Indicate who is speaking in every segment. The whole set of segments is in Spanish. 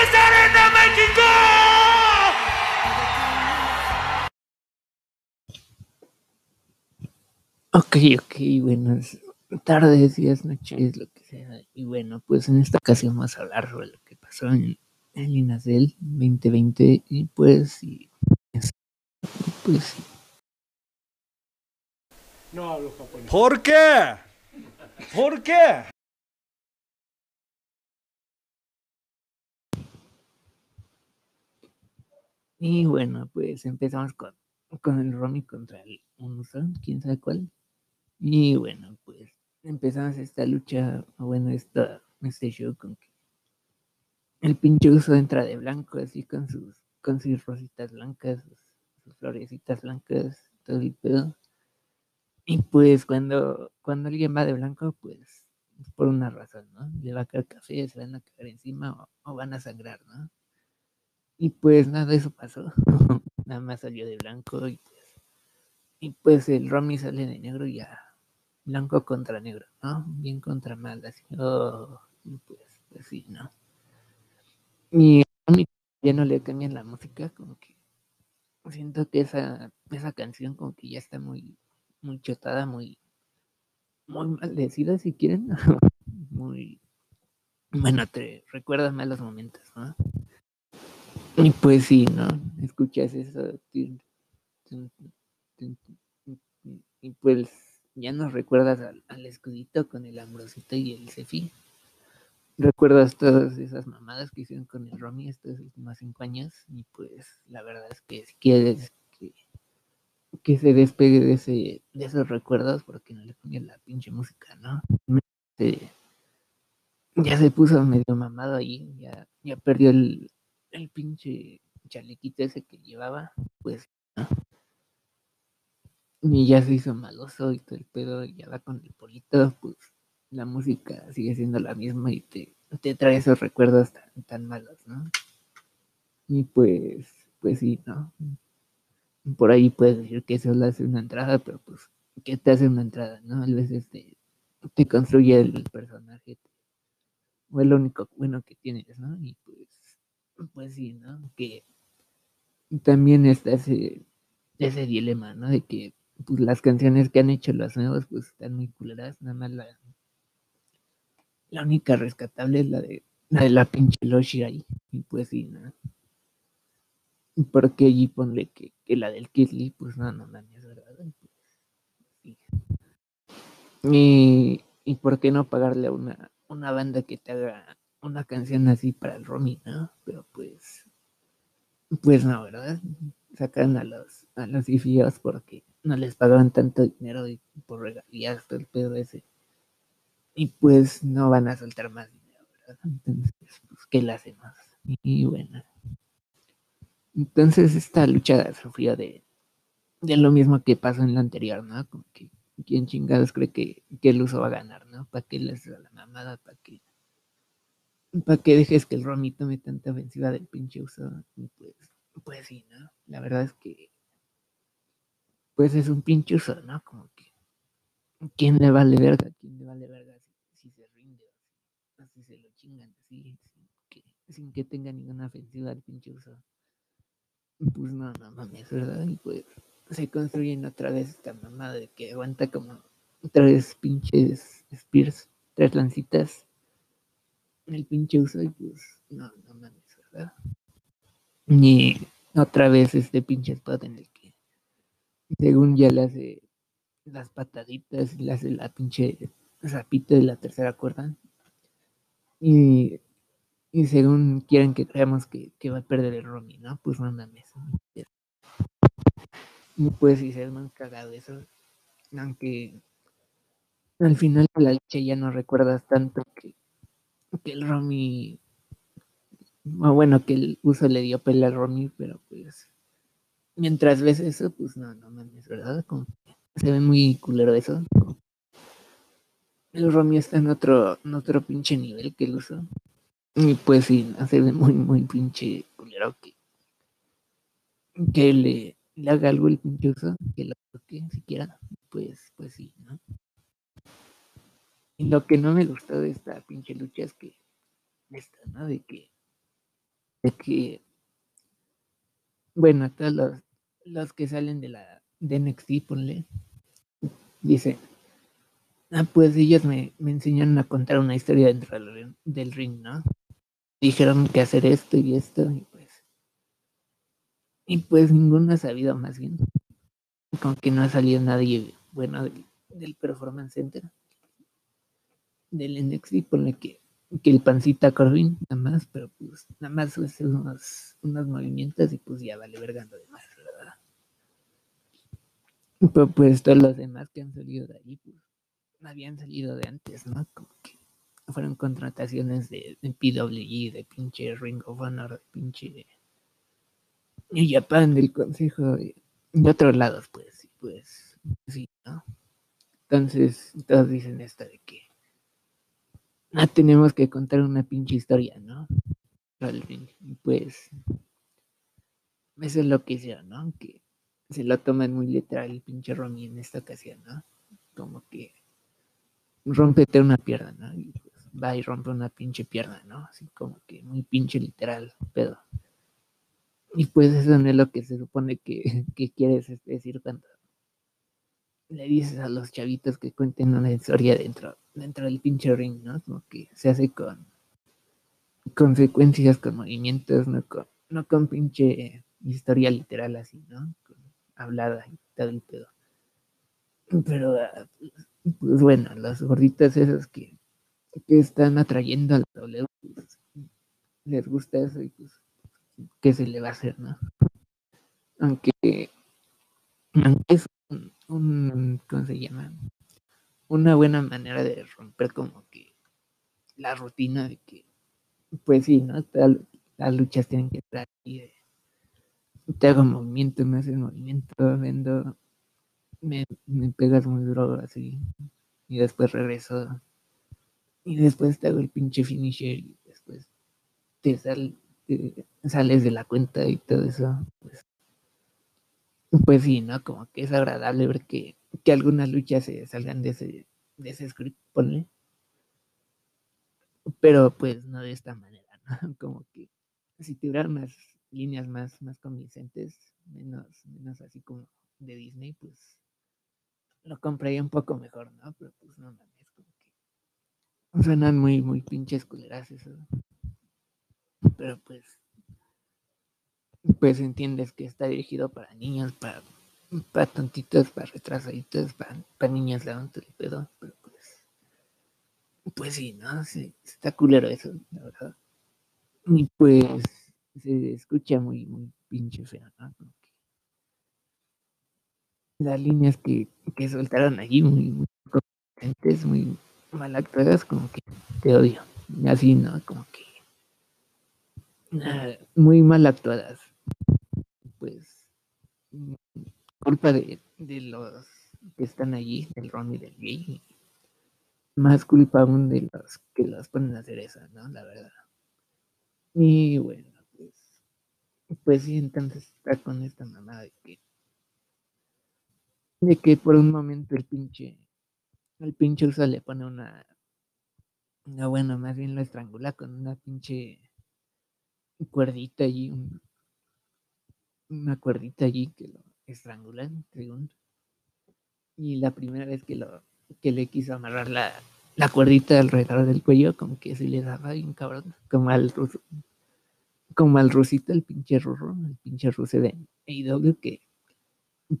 Speaker 1: ¡Desde Arena México!
Speaker 2: Ok, ok, buenas tardes, días, noches, lo que sea. Y bueno, pues en esta ocasión vamos a hablar sobre lo que pasó en el INACEL 2020 y pues, y, pues sí.
Speaker 3: No hablo japonés.
Speaker 1: ¿Por qué? ¿Por qué?
Speaker 2: Y bueno, pues empezamos con, con el Romy contra el Unusa, quién sabe cuál. Y bueno, pues empezamos esta lucha, bueno, esta, este show con que el pinche uso entra de blanco, así con sus, con sus rositas blancas, sus, florecitas blancas, todo el pedo. Y pues cuando, cuando alguien va de blanco, pues es por una razón, ¿no? Le va a caer café, se van a caer encima o, o van a sangrar, ¿no? Y pues nada eso pasó. nada más salió de blanco y pues, y pues el Romy sale de negro y ya. Blanco contra negro, ¿no? Bien contra mal, así. Oh, y pues, pues sí, ¿no? Y a mí ya no le cambian la música, como que siento que esa, esa canción como que ya está muy, muy chotada, muy, muy maldecida si quieren. muy, bueno, te recuerda malos momentos, ¿no? Y pues sí, ¿no? Escuchas eso. Y pues ya nos recuerdas al, al escudito con el ambrosito y el cefi. Recuerdas todas esas mamadas que hicieron con el Romy estos últimos cinco años. Y pues la verdad es que si quieres que, que se despegue de ese, de esos recuerdos, porque no le ponían la pinche música, ¿no? Ya se puso medio mamado ahí, ya, ya perdió el, el pinche chalequito ese que llevaba, pues, ¿no? y ya se hizo maloso y todo el pedo, y ya va con el polito, pues la música sigue siendo la misma y te, te trae esos recuerdos tan, tan malos, ¿no? Y pues, pues sí, ¿no? Por ahí puedes decir que eso le hace una entrada, pero pues, ¿qué te hace una entrada, no? A veces te, te construye el personaje, o es lo único bueno que tienes, ¿no? Y pues, pues sí, ¿no? Que también está ese, ese dilema, ¿no? De que pues, las canciones que han hecho los nuevos pues están muy culeras, nada más la, la única rescatable es la de la de la pinche Loshi ahí, y pues sí, ¿no? Porque allí ponle que, que la del Kisly, pues no, no mames, ¿verdad? Pues. Y, y por qué no pagarle a una, una banda que te haga una canción así para el Romy, ¿no? Pero pues, pues no, ¿verdad? Sacan a los, a los IFIOs porque no les pagaban tanto dinero y por regalías, todo el pedo ese. Y pues no van a soltar más dinero, ¿verdad? Entonces, pues, ¿qué le hacemos? Y bueno. Entonces esta lucha sufrió de, de lo mismo que pasó en la anterior, ¿no? Como que quién chingados cree que, que el uso va a ganar, ¿no? ¿Para qué les da la mamada? ¿Para qué? ¿Para qué dejes que el Romy tome tanta ofensiva del pinche uso? Pues, pues sí, ¿no? La verdad es que pues es un pinche uso, ¿no? Como que ¿quién le vale verga? ¿Quién le vale verga si, se rinde o si, se lo chingan así, sin que, sin que tenga ninguna ofensiva al pinche uso? Pues no, no mames, ¿verdad? Y pues se construyen otra vez esta mamada de que aguanta como tres pinches spears, tres lancitas el pinche uso y pues no, no mames, ¿verdad? Y otra vez este pinche spot en el que según ya le hace las pataditas le hace la pinche rapita de la tercera cuerda y, y según quieren que creamos que, que va a perder el Romy, ¿no? Pues no mames. Y pues si se es más cagado eso, aunque al final la lucha ya no recuerdas tanto que, que el Romy, bueno, que el uso le dio pelea al Romy, pero pues mientras ves eso, pues no, no mames, ¿verdad? Como se ve muy culero eso. El Romy está en otro, en otro pinche nivel que el uso. Y pues sí, se ve muy, muy pinche culero que, que le, le haga algo el pinche uso, que lo toque siquiera. Pues, pues sí, ¿no? Y lo que no me gustó de esta pinche lucha es que esta, ¿no? De que de que, bueno, todos los, que salen de la de NXT, ponle, dice, ah, pues ellos me, me enseñaron a contar una historia dentro del, del ring, ¿no? Dijeron que hacer esto y esto, y pues, y pues ninguno ha sabido más bien, como que no ha salido nadie bueno del, del Performance Center, del NXT, ponle que que el pancita Corbin, nada más, pero pues nada más hacer unos, movimientos y pues ya vale vergando de más, ¿verdad? Pero pues todos los demás que han salido de ahí, pues habían salido de antes, ¿no? Como que fueron contrataciones de, de PWG, de pinche Ring of Honor, de pinche y Japan, del consejo de, de otros lados, pues, pues, sí, ¿no? Entonces, todos dicen esto de que ah, tenemos que contar una pinche historia, ¿no? Pues eso es lo que hicieron, ¿no? Que se lo toman muy literal el pinche Romy en esta ocasión, ¿no? Como que rompete una pierna, ¿no? Y pues va y rompe una pinche pierna, ¿no? Así como que muy pinche literal, pedo. Y pues eso no es lo que se supone que, que quieres decir cuando le dices a los chavitos que cuenten una historia dentro, dentro del pinche ring, ¿no? Como que se hace con consecuencias, con movimientos, no con, no con pinche historia literal así, ¿no? Con hablada y todo el pedo. Pero, ah, pues bueno, los gorditos esos que, que están atrayendo al W, pues, les gusta eso y pues, ¿qué se le va a hacer, no? Aunque es un, ¿cómo se llama? Una buena manera de romper como que la rutina de que, pues sí, ¿no? las luchas tienen que estar ahí de, te hago movimiento, me haces movimiento, vendo, me, me pegas muy duro así, y después regreso, y después te hago el pinche finisher, y después te, sal, te sales de la cuenta y todo eso, pues pues sí, ¿no? Como que es agradable ver que, que algunas luchas se salgan de ese, de ese script, ponle. Pero pues no de esta manera, ¿no? Como que si tuvieran más líneas más, más convincentes, menos, menos así como de Disney, pues lo compraría un poco mejor, ¿no? Pero pues no mames, como que suenan muy, muy pinches culeras eso. Pero pues pues entiendes que está dirigido para niños, para, para tontitos, para retrasaditos, para, para niñas de el pedo, pero pues, pues sí, ¿no? Sí, está culero eso, la verdad. Y pues se escucha muy, muy pinche feo, ¿no? las líneas que, que soltaron allí muy, muy muy mal actuadas, como que te odio. Así, ¿no? Como que muy mal actuadas pues mm, culpa de, de los que están allí, del Ron y del Gay. Más culpa aún de los que las ponen a hacer eso, ¿no? La verdad. Y bueno, pues, pues sí, entonces está con esta mamada de que, de que por un momento el pinche, el pinche usa le pone una, no bueno, más bien lo estrangula con una pinche cuerdita allí, un, una cuerdita allí que lo estrangulan. Y la primera vez que lo que le quiso amarrar la, la cuerdita alrededor del cuello, como que se le daba bien cabrón, como al ruso, como al rusito, el pinche ruso, el pinche ruso de AEW que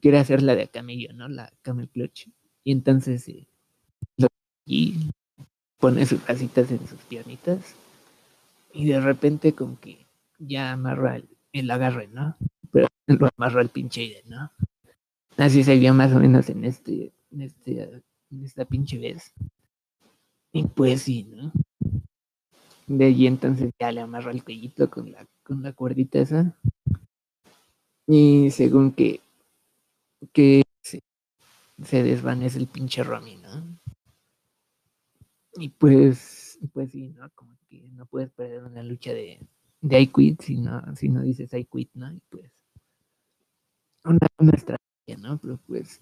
Speaker 2: quiere hacer la de camello, ¿no? La camel clutch. Y entonces eh, y pone sus casitas en sus piernitas y de repente como que ya amarra el, el agarre, ¿no? Pero lo amarró el pinche Aiden, ¿no? Así se vio más o menos en este, en este, en esta pinche vez. Y pues sí, ¿no? De allí entonces ya le amarró el cuellito con la, con la cuerdita esa. Y según que, que se, se desvanece el pinche Romy, ¿no? Y pues, pues sí, ¿no? Como que no puedes perder una lucha de, de I quit si no, si no dices I quit, ¿no? Y pues una, estrategia, ¿no? Pero pues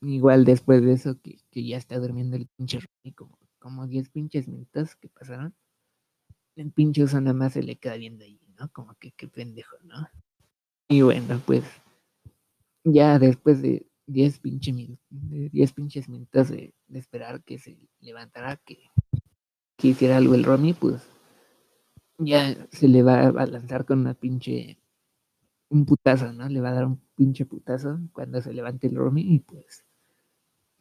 Speaker 2: igual después de eso que, ya está durmiendo el pinche Ronnie como, como 10 pinches minutos que pasaron. el pinche uso nada más se le queda viendo ahí, ¿no? Como que qué pendejo, ¿no? Y bueno, pues ya después de 10 pinche 10 pinches minutos de, de, esperar que se levantara, que, que hiciera algo el Romy, pues ya se le va a lanzar con una pinche un putazo, ¿no? Le va a dar un pinche putazo cuando se levante el Romy y pues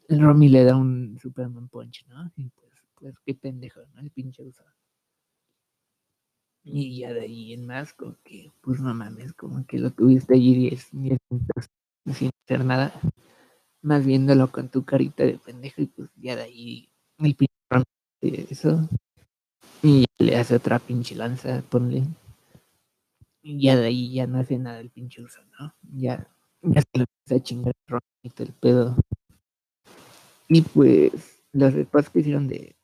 Speaker 2: el Romy le da un Superman Punch, ¿no? Y pues, pues qué pendejo, ¿no? El pinche uso. Y ya de ahí en más, como que, pues no mames, como que lo tuviste allí 10 minutos sin hacer nada, más viéndolo con tu carita de pendejo y pues ya de ahí el pinche Romy eso. Y le hace otra pinche lanza, ponle y ya de ahí ya no hace nada el pinche uso, ¿no? Ya, ya se lo empieza a chingar el pedo. Y pues los después que hicieron de,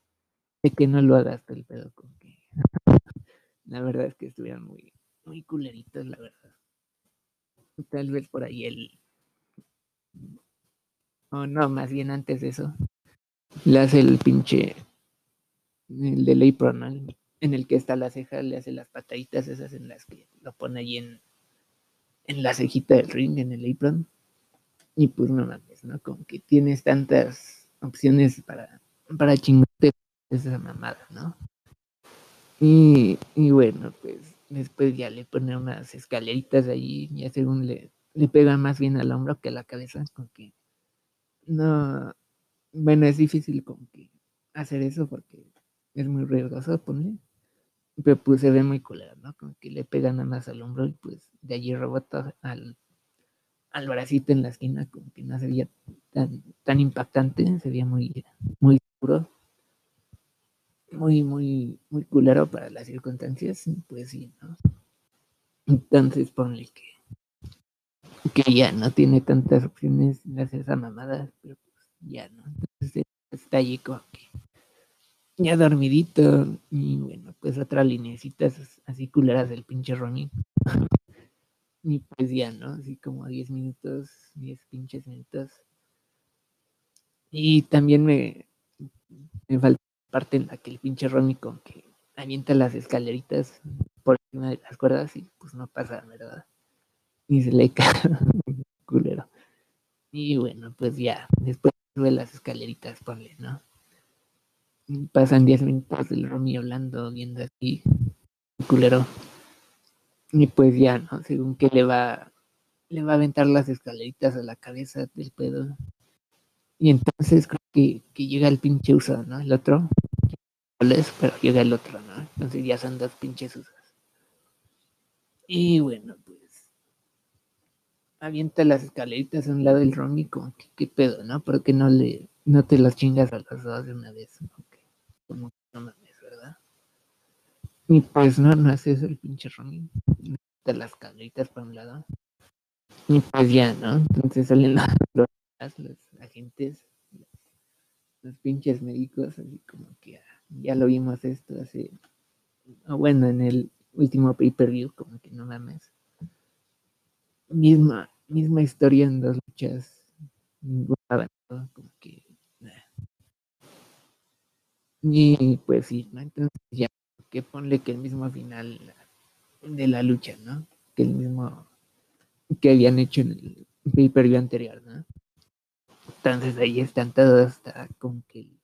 Speaker 2: de que no lo hagas el pedo con que la verdad es que estuvieron muy, muy culeritos, la verdad. Tal vez por ahí el o no, más bien antes de eso, le hace el pinche el de Pro, ¿no? En el que está la ceja, le hace las pataditas esas en las que lo pone ahí en, en la cejita del ring, en el apron. Y pues no mames, ¿no? Como que tienes tantas opciones para, para chingarte esa mamada, ¿no? Y, y, bueno, pues después ya le pone unas escaleritas ahí, ya según le, le pega más bien al hombro que a la cabeza, con que no, bueno, es difícil como que hacer eso porque es muy riesgoso, ponle. Pero pues se ve muy culero, ¿no? Como que le pegan nada más al hombro y pues de allí rebota al, al bracito en la esquina, como que no se veía tan, tan impactante, se veía muy, muy duro, muy, muy, muy culero para las circunstancias, pues sí, ¿no? Entonces ponle que, que ya no tiene tantas opciones de hacer esa mamada, pero pues ya no. Entonces está allí como que ya dormidito. Y bueno, pues otra linecitas así culeras del pinche Ronnie. y pues ya, ¿no? Así como 10 minutos, 10 pinches minutos. Y también me, me falta parte en la que el pinche Ronnie con que avienta las escaleritas por encima de las cuerdas y pues no pasa, ¿verdad? Y se le cae culero. Y bueno, pues ya, después sube las escaleritas, ponle, ¿no? Pasan 10 minutos del Romy hablando, viendo así, culero. Y pues ya, ¿no? Según que le va, le va a aventar las escaleritas a la cabeza del pedo. Y entonces creo que, llega el pinche uso, ¿no? El otro. Pero llega el otro, ¿no? Entonces ya son dos pinches usas. Y bueno, pues. Avienta las escaleritas a un lado del Romy, como que qué pedo, ¿no? Porque no le, no te las chingas a los dos de una vez, ¿no? Como no mames, ¿verdad? Y pues no, no hace eso el pinche Romy. De las cabritas para un lado. Y pues ya, ¿no? Entonces salen los, los agentes, los, pinches médicos, así como que ya, lo vimos esto hace, bueno, en el último pay-per-view, como que no mames. Misma, misma historia en dos luchas, ninguna como que y pues sí, ¿no? Entonces ya, que ponle que el mismo final de la lucha, ¿no? Que el mismo que habían hecho en el pay-per-view anterior, ¿no? Entonces ahí están todos, está como que el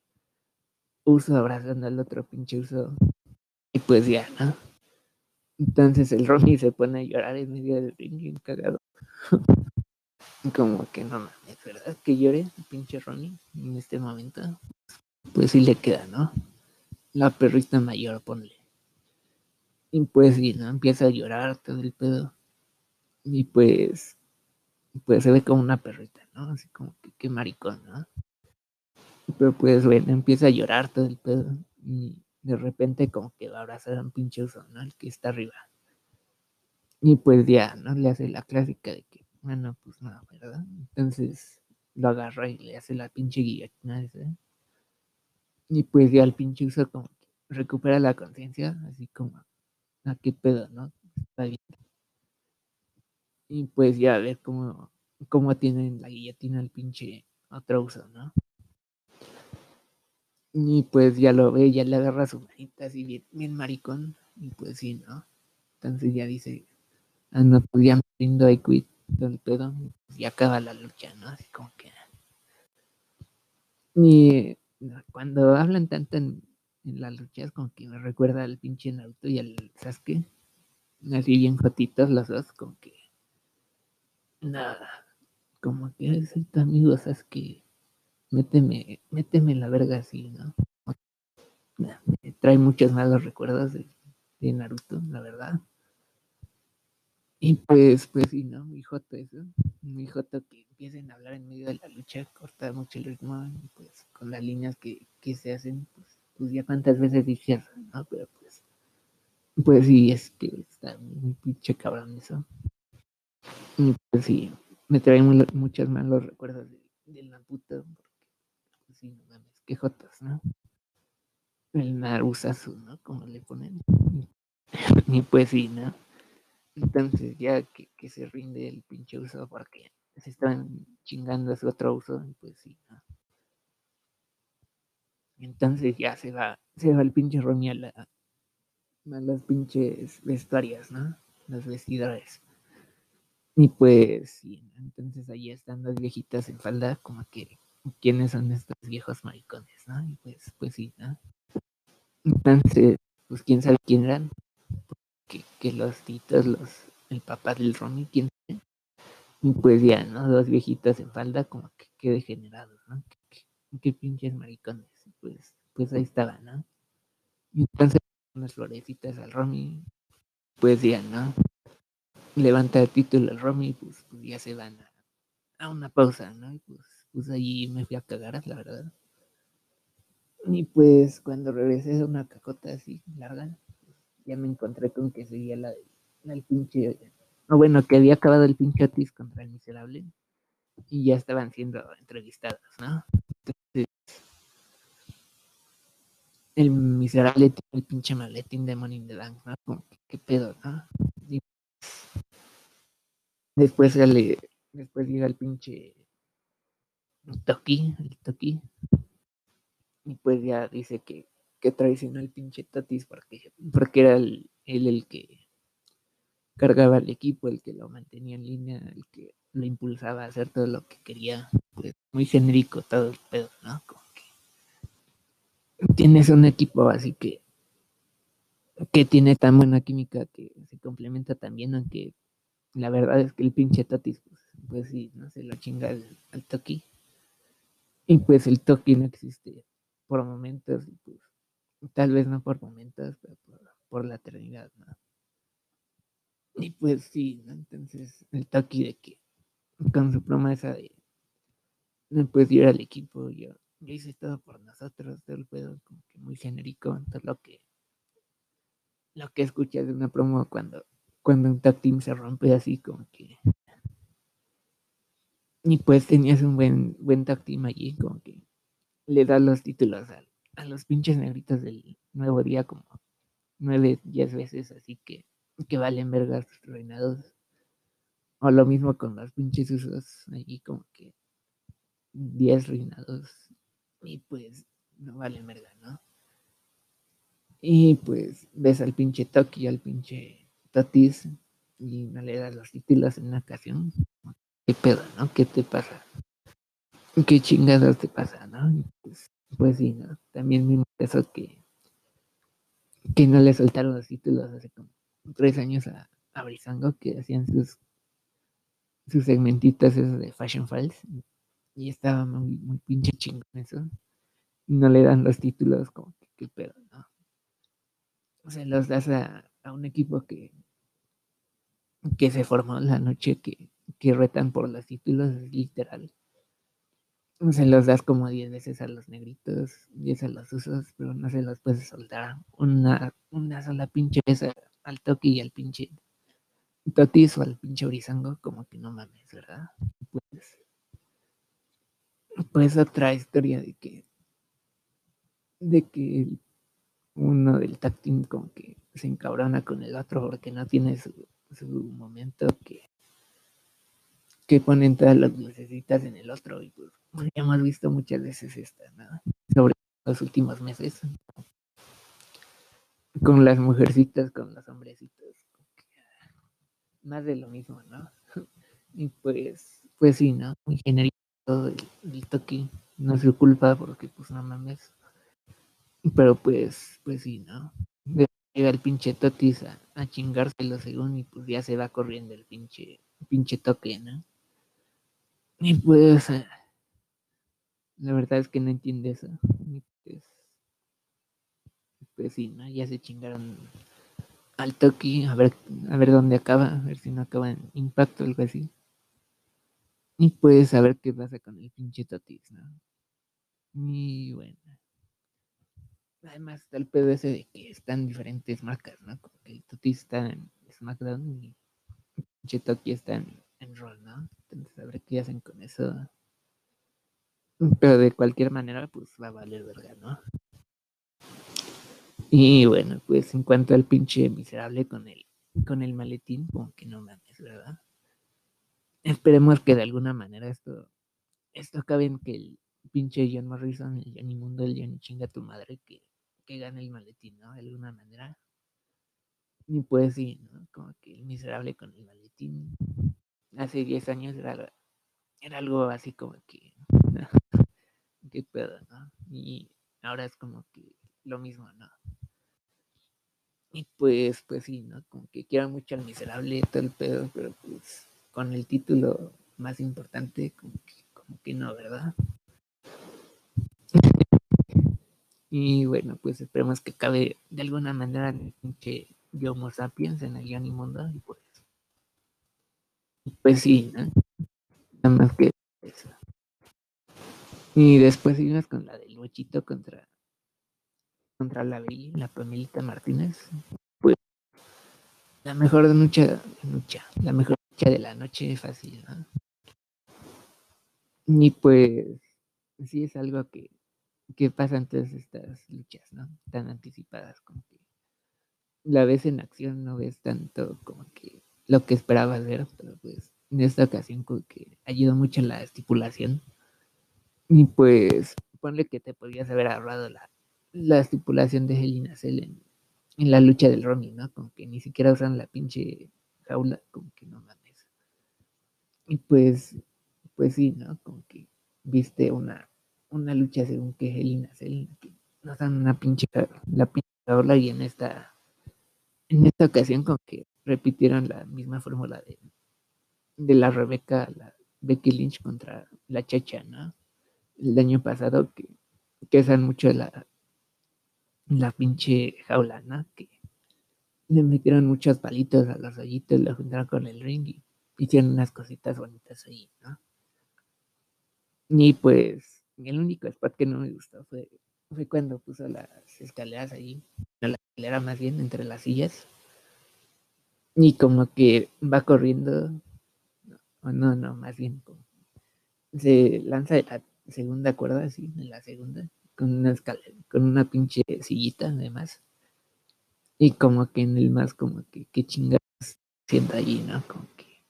Speaker 2: uso abrazando al otro pinche uso. Y pues ya, ¿no? Entonces el Ronnie se pone a llorar en medio del ring, bien cagado. como que no mames, ¿verdad? Que llore el pinche Ronnie en este momento pues sí le queda, ¿no? La perrita mayor, ponle. Y pues sí, ¿no? Empieza a llorar todo el pedo. Y pues, pues se ve como una perrita, ¿no? Así como que qué maricón, ¿no? Pero pues bueno, empieza a llorar todo el pedo. Y de repente como que va a abrazar a un pinche uso, ¿no? El que está arriba. Y pues ya, ¿no? Le hace la clásica de que, bueno, pues nada, ¿verdad? Entonces lo agarra y le hace la pinche guillotina ese y pues ya el pinche uso como recupera la conciencia, así como, ¿a ah, qué pedo, no? Está bien. Y pues ya a ver cómo, cómo tienen la guillotina el pinche otro uso, ¿no? Y pues ya lo ve, ya le agarra su manita así bien, bien maricón. Y pues sí, ¿no? Entonces ya dice, ah, no, pues ya me rindo, I quit, todo el pedo. Y acaba la lucha, ¿no? Así como que... Y cuando hablan tanto en, las luchas, como que me recuerda al pinche Naruto y al Sasuke. Así bien jotitos los dos, como que... Nada, como que es tu amigo Sasuke méteme, méteme la verga así, ¿no? Me trae muchos malos recuerdos de, Naruto, la verdad. Y pues, pues sí, ¿no? Muy joto eso. Muy joto que empiecen a hablar en medio de la lucha, corta mucho el ritmo, y pues con las líneas que, se hacen, pues, pues ya cuántas veces dijeron, ¿no? Pero pues, pues sí, es que está muy pinche cabrón eso. Y pues sí, me trae muchos malos recuerdos de, de Naruto, sí, no mames, qué jotas, ¿no? El Narusazu, ¿no? Como le ponen. y pues sí, ¿no? Entonces ya que, se rinde el pinche uso porque se están chingando a su otro uso, pues sí, ¿no? Entonces ya se va, se va el pinche Romy a las pinches vestuarias, ¿no? Los vestidores. Y pues sí, entonces ahí están las viejitas en falda, como que quiénes son estos viejos maricones, ¿no? Y pues, pues sí, ¿no? Entonces, pues quién sabe quién eran, que, los titos, los, el papá del Romy, quién sabe. Y pues ya, ¿no? Dos viejitas en falda, como que qué degenerados, ¿no? Qué, pinches maricones. Pues, pues ahí estaba, ¿no? Y entonces unas florecitas al Romy, pues ya, ¿no? Levanta el título al Romy, pues, pues ya se van a, a una pausa, ¿no? Y pues pues allí me fui a cagar, la verdad. Y pues cuando regresé de una cacota así larga, ya me encontré con que seguía la, del pinche, no bueno, que había acabado el pinche Otis contra el miserable y ya estaban siendo entrevistados, ¿no? Entonces, el miserable tiene el pinche maletín de Money in the ¿no? Qué pedo, ¿no? Después sale, después llega el pinche Toki, el Toki. Y pues ya dice que, que traicionó el pinche Tatis porque, porque era el, él el que cargaba el equipo, el que lo mantenía en línea, el que lo impulsaba a hacer todo lo que quería. Pues muy genérico todo el pedo, ¿no? Como que tienes un equipo así que que tiene tan buena química que se complementa también, aunque la verdad es que el pinche Tatis, pues, pues sí, no se lo chinga al Toki. Y pues el toque no existe por momentos, y pues tal vez no por momentos, pero por, la eternidad, ¿no? Y pues sí. Entonces el toque de que con su promesa de no puedes ir al equipo, yo, yo hice todo por nosotros, todo el pedo como que muy genérico, entonces lo que lo que escuchas de una promo cuando cuando un tag team se rompe así como que y pues tenías un buen, buen tag team allí, como que le das los títulos a, a los pinches negritos del nuevo día como nueve, diez veces, así que, que valen vergas reinados. O lo mismo con los pinches usos allí como que diez reinados. Y pues no valen verga, ¿no? Y pues ves al pinche Toki, al pinche Totis, y no le das los títulos en una ocasión. ¿Qué pedo, no? ¿Qué te pasa? ¿Qué chingados te pasa, no? Pues, pues, sí, ¿no? También mismo eso que, que no le soltaron los títulos hace como tres años a, a Brizango, que hacían sus sus segmentitos esos de Fashion Files y estaba muy, muy pinche chingón eso. Y no le dan los títulos como que qué pedo, ¿no? O sea, los das a, a un equipo que, que se formó la noche que, que retan por los títulos, literal. Se los das como 10 veces a los negritos, 10 a los usos, pero no se los puedes soltar una, una sola pinche vez al toque y al pinche totis o al pinche orizango, como que no mames, ¿verdad? Pues, pues otra historia de que de que uno del tag como que se encabrona con el otro porque no tiene su, su momento que que ponen todas las lucecitas en el otro y pues ya hemos visto muchas veces esta, ¿no? Sobre los últimos meses. Con las mujercitas, con los hombrecitos. Más de lo mismo, ¿no? Y pues, pues sí, ¿no? Muy genérico todo el, toque. No es culpa porque pues no mames. Pero pues, pues sí, ¿no? Llega el pinche Totis a, a chingárselo según y pues ya se va corriendo el pinche, pinche toque, ¿no? Y pues, la verdad es que no entiende eso. Pues, pues, sí, ¿no? Ya se chingaron al toque, a ver, a ver dónde acaba, a ver si no acaba en impacto o algo así. Y pues a ver qué pasa con el pinche Totis, ¿no? Y bueno. Además está el pedo ese de que están diferentes marcas, ¿no? Como que el Totis está en SmackDown y el pinche Toki está en, en Raw, ¿no? Entonces a ver qué hacen con eso. Pero de cualquier manera, pues va a valer verga, ¿no? Y bueno, pues en cuanto al pinche miserable con el, con el maletín, como que no mames, ¿verdad? Esperemos que de alguna manera esto, esto acabe en que el pinche John Morrison, el Johnny Mundo, el Johnny chinga tu madre, que, que gane el maletín, ¿no? De alguna manera. Y pues sí, ¿no? Como que el miserable con el maletín. Hace 10 años era, era algo así como que. ¿Qué pedo, no? Y ahora es como que lo mismo, ¿no? Y pues, pues sí, ¿no? Como que quiero mucho al miserable todo el pedo, pero pues con el título más importante, como que, como que no, ¿verdad? y bueno, pues esperemos que acabe de alguna manera el pinche Homo sapiens en el Johnny Mundo y pues, pues sí, ¿no? Nada más que eso. Y después seguimos con la del bochito contra contra la la Pamelita Martínez. Pues la mejor lucha, lucha, la mejor lucha de la noche fácil, ¿no? Y pues sí es algo que, que pasa en todas estas luchas, ¿no? Tan anticipadas como que la ves en acción, no ves tanto como que lo que esperabas ver, pero pues en esta ocasión que ayudó mucho la estipulación. Y pues ponle que te podías haber ahorrado la, la estipulación de Helena en, en, la lucha del Romy, ¿no? Como que ni siquiera usan la pinche jaula, como que no mames. Y pues, pues sí, ¿no? Como que viste una, una lucha según que Helena Cell, que nos dan una pinche, la pinche jaula y en esta, en esta ocasión como que repitieron la misma fórmula de, la Rebeca, la Becky Lynch contra la Chacha, ¿no? El año pasado que, que usan mucho la, la pinche jaula, ¿no? Que le metieron muchos palitos a los hoyitos, lo juntaron con el ring y hicieron unas cositas bonitas ahí, ¿no? Y pues el único spot que no me gustó fue, fue cuando puso las escaleras ahí, la escalera más bien entre las sillas. Y como que va corriendo, o no, no, más bien como se lanza de la segunda cuerda, así, en la segunda, con una escalera, con una pinche sillita además. Y como que en el más como que qué chingados sienta allí, ¿no? Como que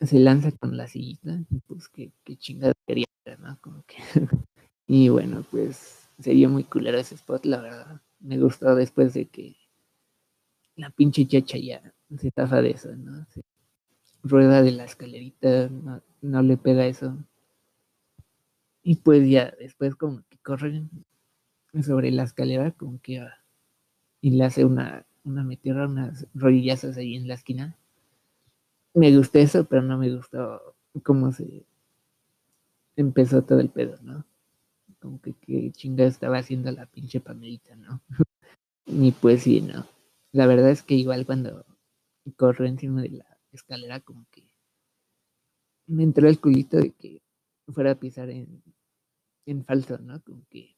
Speaker 2: se lanza con la sillita y pues que, qué chingados quería, ¿no? Como que y bueno, pues sería muy culero ese spot, la verdad. Me gustó después de que la pinche chacha ya se tafa de eso, ¿no? Rueda de la escalerita, no, no le pega eso. Y pues ya, después como que corren sobre la escalera, como que ah, y le hace una, una metida, unas rodillazas ahí en la esquina. Me gustó eso, pero no me gustó cómo se empezó todo el pedo, ¿no? Como que qué chinga estaba haciendo la pinche Pamelita, ¿no? y pues sí, ¿no? La verdad es que igual cuando corrió encima de la escalera, como que me entró el culito de que fuera a pisar en, en falso, ¿no? Como que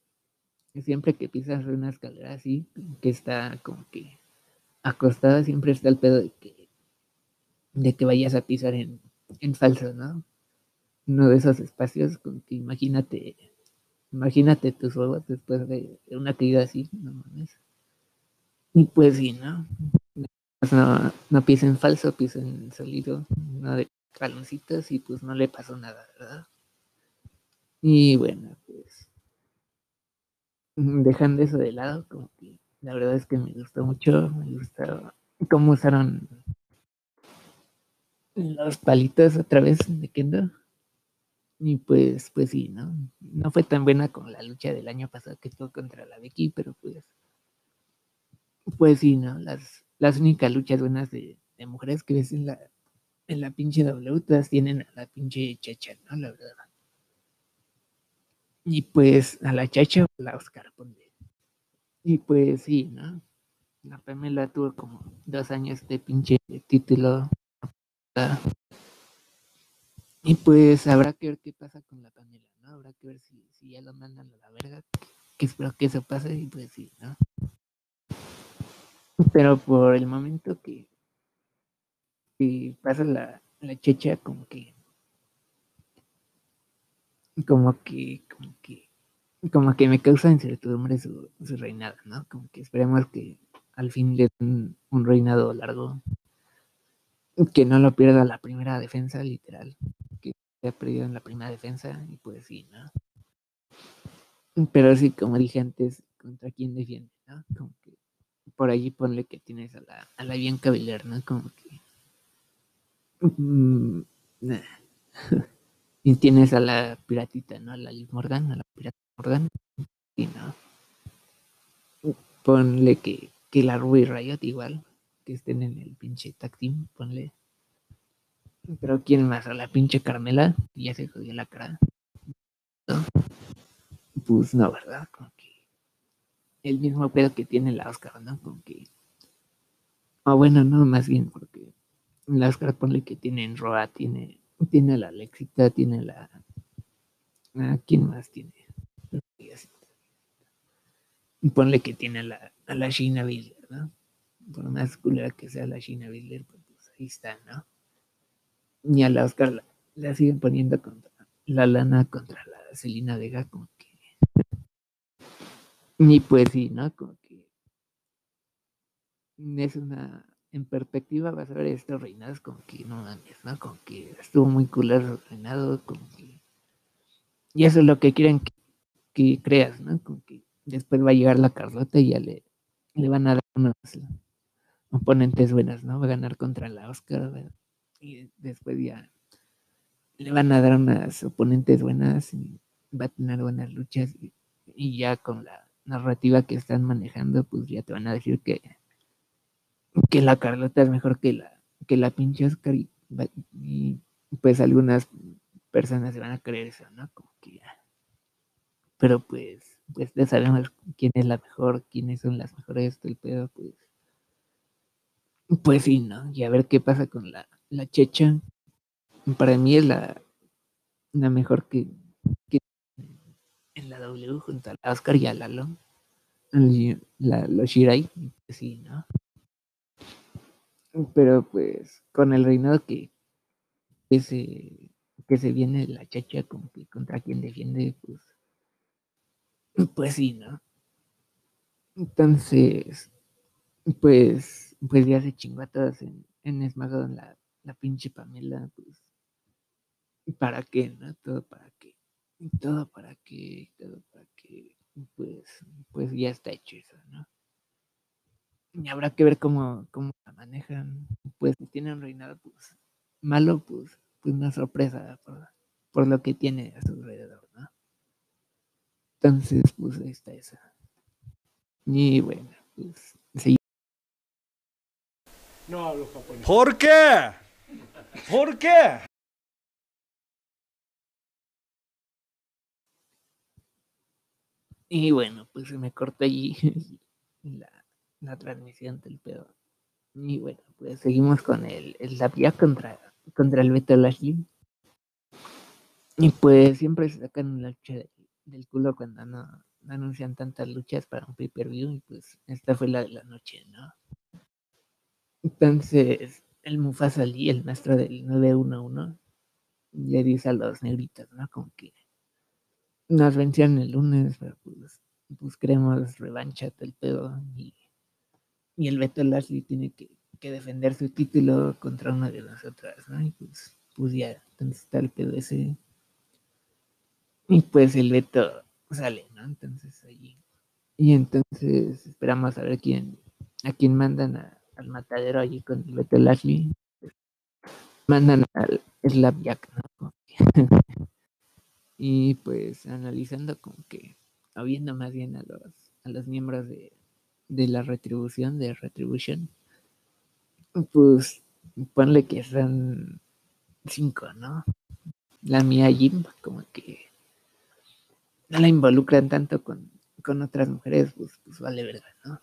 Speaker 2: siempre que pisas una escalera así, que está como que acostada, siempre está el pedo de que, de que vayas a pisar en, en falso, ¿no? Uno de esos espacios, como que imagínate, imagínate tus huevos después de una caída así, no mames. Y pues sí, ¿no? No, no pisa en falso, pisa en sólido, no de caloncitos y pues no le pasó nada, ¿verdad? Y bueno, pues dejando eso de lado, como que la verdad es que me gustó mucho, me gustó cómo usaron los palitos otra vez de Kendo. Y pues, pues sí, ¿no? No fue tan buena como la lucha del año pasado que tuvo contra la Becky, pero pues, pues sí, ¿no? Las, las únicas luchas buenas de, de mujeres que ves en la, en la pinche W, todas tienen a la pinche chacha, ¿no? La verdad. Y pues a la chacha la Oscar pondré. Y pues sí, ¿no? La Pamela tuvo como dos años de pinche título. Y pues habrá que ver qué pasa con la Pamela, ¿no? Habrá que ver si, si ya lo mandan a la verga. Que espero que eso pase y pues sí, ¿no? Pero por el momento que, que pasa la, la checha, como que como que, como que, como que me causa incertidumbre su, su reinado, ¿no? Como que esperemos que al fin le den un reinado largo, que no lo pierda la primera defensa, literal, que se ha perdido en la primera defensa, y pues sí, ¿no? Pero sí, como dije antes, contra quién defiende, ¿no? Como que por allí ponle que tienes a la, a la Bianca Belair, ¿no? Como que... Mm, nah. Y tienes a la piratita, ¿no? A la Liv Morgan, a la pirata Morgan. Y no. Ponle que, que la Ruby Riot igual, que estén en el pinche tag team, ponle. Pero ¿quién más? A la pinche Carmela, y ya se jodió la cara. ¿No? Pues no, ¿verdad? Como que el mismo pedo que tiene la Oscar, ¿no? Como que... Ah, bueno, no, más bien porque la Oscar ponle que tiene en Roa, tiene tiene la Alexita, tiene la. ¿A quién más tiene? Y ponle que tiene a la, a la Sheena Biller, ¿no? Por más culera que sea la Sheena Biller, pues, pues ahí está, ¿no? Y a la Oscar la, la, siguen poniendo contra la lana contra la Celina Vega, como que. Y pues sí, ¿no? Como que. Es una en perspectiva vas a ver estos reinados como que no mames, ¿no? Como que estuvo muy culero el reinado, como que... Y eso es lo que quieren que, que, creas, ¿no? Como que después va a llegar la Carlota y ya le, le van a dar unos oponentes buenas, ¿no? Va a ganar contra la Oscar, ¿verdad? Y después ya le van a dar unas oponentes buenas y va a tener buenas luchas y, y ya con la narrativa que están manejando, pues ya te van a decir que que la Carlota es mejor que la, que la pinche Oscar y, pues algunas personas se van a creer eso, ¿no? Como que ya. Pero pues, pues ya sabemos quién es la mejor, quiénes son las mejores del pedo, pues. Pues sí, ¿no? Y a ver qué pasa con la, la checha. Para mí es la, la mejor que, que la W junto a Oscar y a Lalo. La, los Shirai, pues sí, ¿no? Pero pues con el reinado que, que se que se viene la chacha que contra quien defiende, pues pues sí, ¿no? Entonces, pues, pues ya se chingó a todas en, en la, la pinche Pamela, pues, ¿para qué, no? Todo para qué, todo para qué, todo para qué, pues, pues ya está hecho eso, ¿no? Y habrá que ver cómo, cómo la manejan. Pues si tiene un reinado pues, malo, pues, pues una sorpresa por, por, lo que tiene a su alrededor, ¿no? Entonces, pues ahí está esa. Y bueno, pues sí.
Speaker 1: No hablo japonés. ¿Por qué? ¿Por qué?
Speaker 2: Y bueno, pues se me corta allí la, transmisión del pedo. Y bueno, pues seguimos con el, el Zapia contra, contra el Beto Lashley. Y pues siempre se sacan la lucha del, del culo cuando no, no, anuncian tantas luchas para un pay-per-view. Y pues esta fue la de la noche, ¿no? Entonces, el Mufasa Lee, el maestro del 911, le dice a los negritos, ¿no? Como que nos vencieron el lunes, pero pues, pues queremos revancha del pedo. Y y el Beto Lashley tiene que, que, defender su título contra una de nosotras, ¿no? Y pues, pues ya, entonces está el pedo ese. Y pues el Beto sale, ¿no? Entonces allí Y entonces esperamos a ver quién, a quién mandan al matadero allí con el Beto Lashley. Mandan al Slap Jack, ¿no? y pues analizando como que, habiendo más bien a los, a los miembros de, de la retribución, de Retribution, pues ponle que son cinco, ¿no? La mía Jim, como que no la involucran tanto con, otras mujeres, pues, pues vale verdad, ¿no?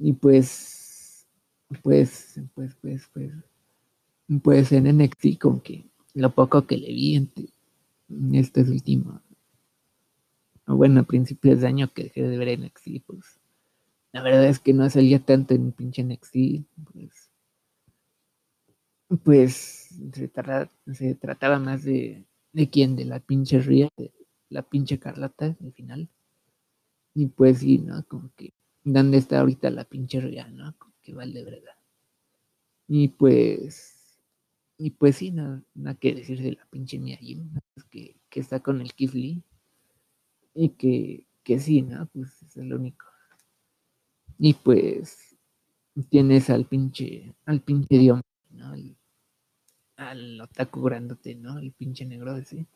Speaker 2: Y pues, pues, pues, pues, pues, pues en NXT con que lo poco que le vi en, estos últimos, o bueno, a principios de año que dejé de ver NXT, pues la verdad es que no salía tanto en pinche NXT, pues, pues se, trataba, más de, de quién, de la pinche Ría, de la pinche Carlota al final. Y pues sí, ¿no? Como que, ¿dónde está ahorita la pinche Ría, no? Como que vale verdad. Y pues, y pues sí, nada, nada que decir de la pinche Mia que, que está con el Lee. Y que, que sí, ¿no? Pues es el único y pues tienes al pinche, al pinche Dios, ¿no? Al, otaku grandote, ¿no? El pinche negro ese.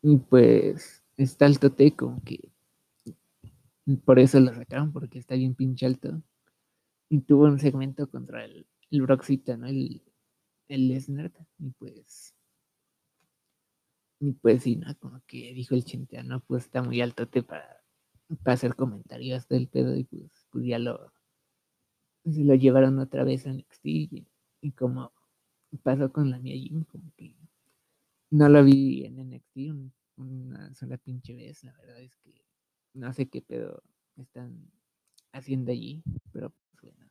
Speaker 2: Y pues está el tote que por eso lo sacaron, porque está bien pinche alto. Y tuvo un segmento contra el, el Broxita, ¿no? El, el Lesnar. Y pues. Y pues sí, ¿no? Como que dijo el ¿no? pues está muy altote para para hacer comentarios del pedo y pues, pues ya lo se lo llevaron otra vez a NXT y, como pasó con la mía Jim, como que no lo vi en NXT una sola pinche vez, la verdad es que no sé qué pedo están haciendo allí, pero pues bueno.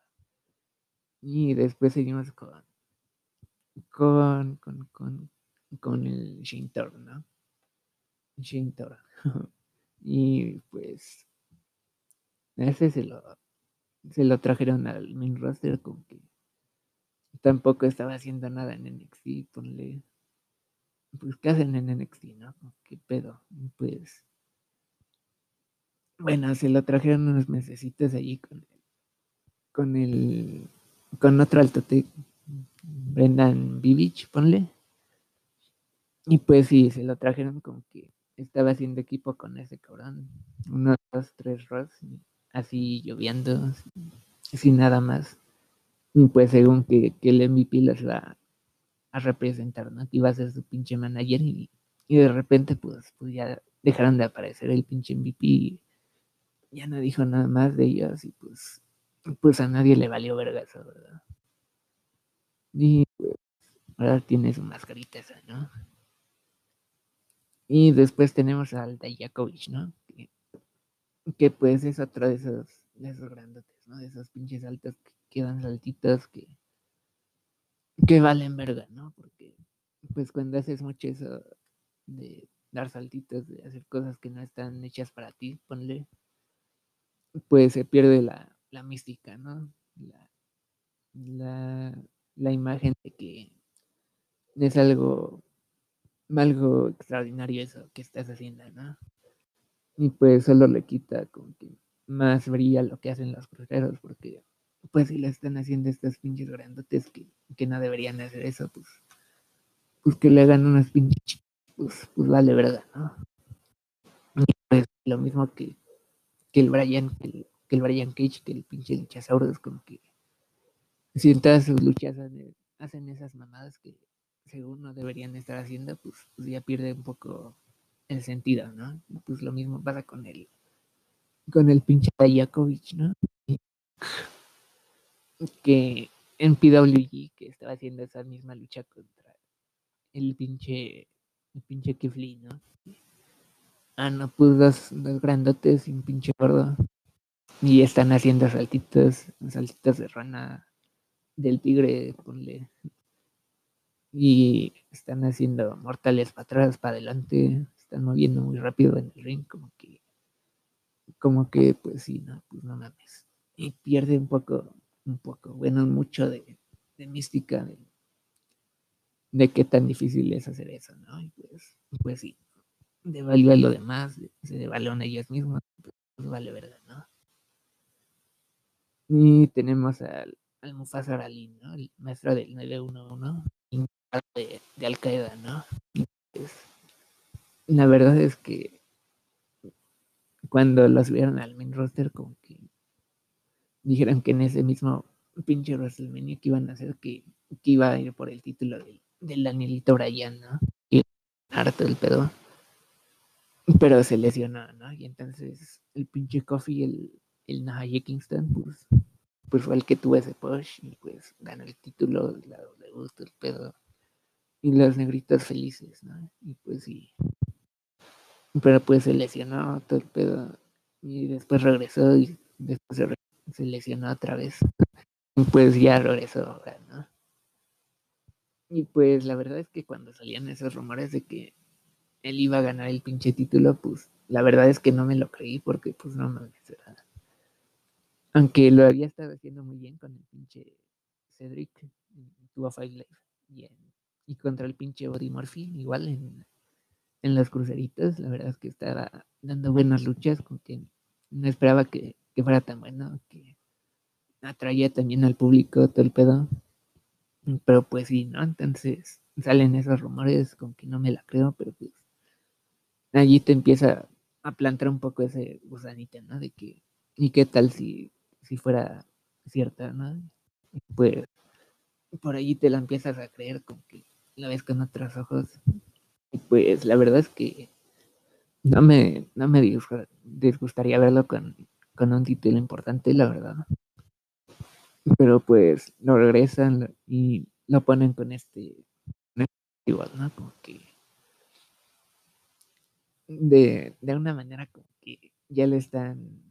Speaker 2: Y después seguimos con con con con, con el Shintor, ¿no? Shintor. Y pues ese se lo, se lo trajeron al main roster con que tampoco estaba haciendo nada en NXT, ponle pues qué hacen en NXT, ¿no? ¿Qué pedo? Pues bueno, se lo trajeron unos mesecitos allí con el, con el con otro altote Brendan Vivich, ponle. Y pues sí, se lo trajeron como que estaba haciendo equipo con ese cabrón. Unos dos, tres ross, así lloviendo, sin nada más. Y pues según que, el MVP los va a representar, ¿no? Que iba a ser su pinche manager y, de repente pues, pues ya dejaron de aparecer el pinche MVP y ya no dijo nada más de ellos y pues, pues a nadie le valió verga eso, ¿verdad? Y pues ahora tiene su mascarita esa, ¿no? Y después tenemos al Dayakovich, ¿no? Que, pues es otro de esos, de esos grandotes, ¿no? De esos pinches altos que quedan saltitos que, que valen verga, ¿no? Porque pues cuando haces mucho eso de dar saltitos, de hacer cosas que no están hechas para ti, ponle, pues se pierde la, la mística, ¿no? La, la, la imagen de que es algo algo extraordinario eso que estás haciendo, ¿no? Y pues solo le quita como que más brilla lo que hacen los cruceros, porque pues si le están haciendo estas pinches grandotes que, que no deberían hacer eso, pues, pues que le hagan unas pinches, pues, pues vale verdad, ¿no? Y pues lo mismo que, que el Brian, que el, que el Brian Cage, que el pinche luchasaurus, como que si en todas sus luchas hacen esas mamadas que según no deberían estar haciendo, pues, pues, ya pierde un poco el sentido, ¿no? Pues lo mismo pasa con el con el pinche Dayakovich, ¿no? Que en PWG que estaba haciendo esa misma lucha contra el pinche el pinche Kifli, ¿no? Ah, no, pues dos, dos grandotes y un pinche gordo. Y están haciendo saltitos, saltitos de rana del tigre, ponle y están haciendo mortales para atrás, para adelante, están moviendo muy rápido en el ring, como que, como que, pues sí, no, pues no mames. Y pierde un poco, un poco, bueno, mucho de, mística de, de, qué tan difícil es hacer eso, ¿no? Y pues, pues sí, devalúa lo demás, se devalúan ellas mismas, pues vale verdad, ¿no? Y tenemos al, al Mufasa Ali, ¿no? El maestro del 911, de, de Al Qaeda, ¿no? Y pues, la verdad es que cuando los vieron al main roster, como que dijeron que en ese mismo pinche WrestleMania que iban a hacer que, que iba a ir por el título del, del Danielito Bryan, ¿no? Y harto el pedo. Pero se lesionó, ¿no? Y entonces el pinche Coffee, el, el Nahaya Kingston, pues, pues fue el que tuvo ese push y pues ganó el título, la W, el pedo. Y los negritos felices, ¿no? Y pues sí. Pero pues se lesionó todo el pedo. Y después regresó y después se, lesionó otra vez. Y pues ya regresó ¿no? Y pues la verdad es que cuando salían esos rumores de que él iba a ganar el pinche título, pues la verdad es que no me lo creí porque pues no me era... Aunque lo había estado haciendo muy bien con el pinche Cedric tuvo Five Life y, y, contra el pinche Body Murphy, igual en, en los cruceritos, la verdad es que estaba dando buenas luchas, con que no esperaba que, que fuera tan bueno, que atraía también al público todo el pedo. Pero pues sí, ¿no? Entonces salen esos rumores con que no me la creo, pero pues allí te empieza a plantar un poco ese gusanito, ¿no? De que, ¿y qué tal si, si fuera cierta, ¿no? pues por allí te la empiezas a creer con que la ves con otros ojos. Y pues la verdad es que no me, no me disgustaría verlo con, con un título importante, la verdad pero pues lo regresan y lo ponen con este, igual, ¿no? Como que de, de una manera como que ya le están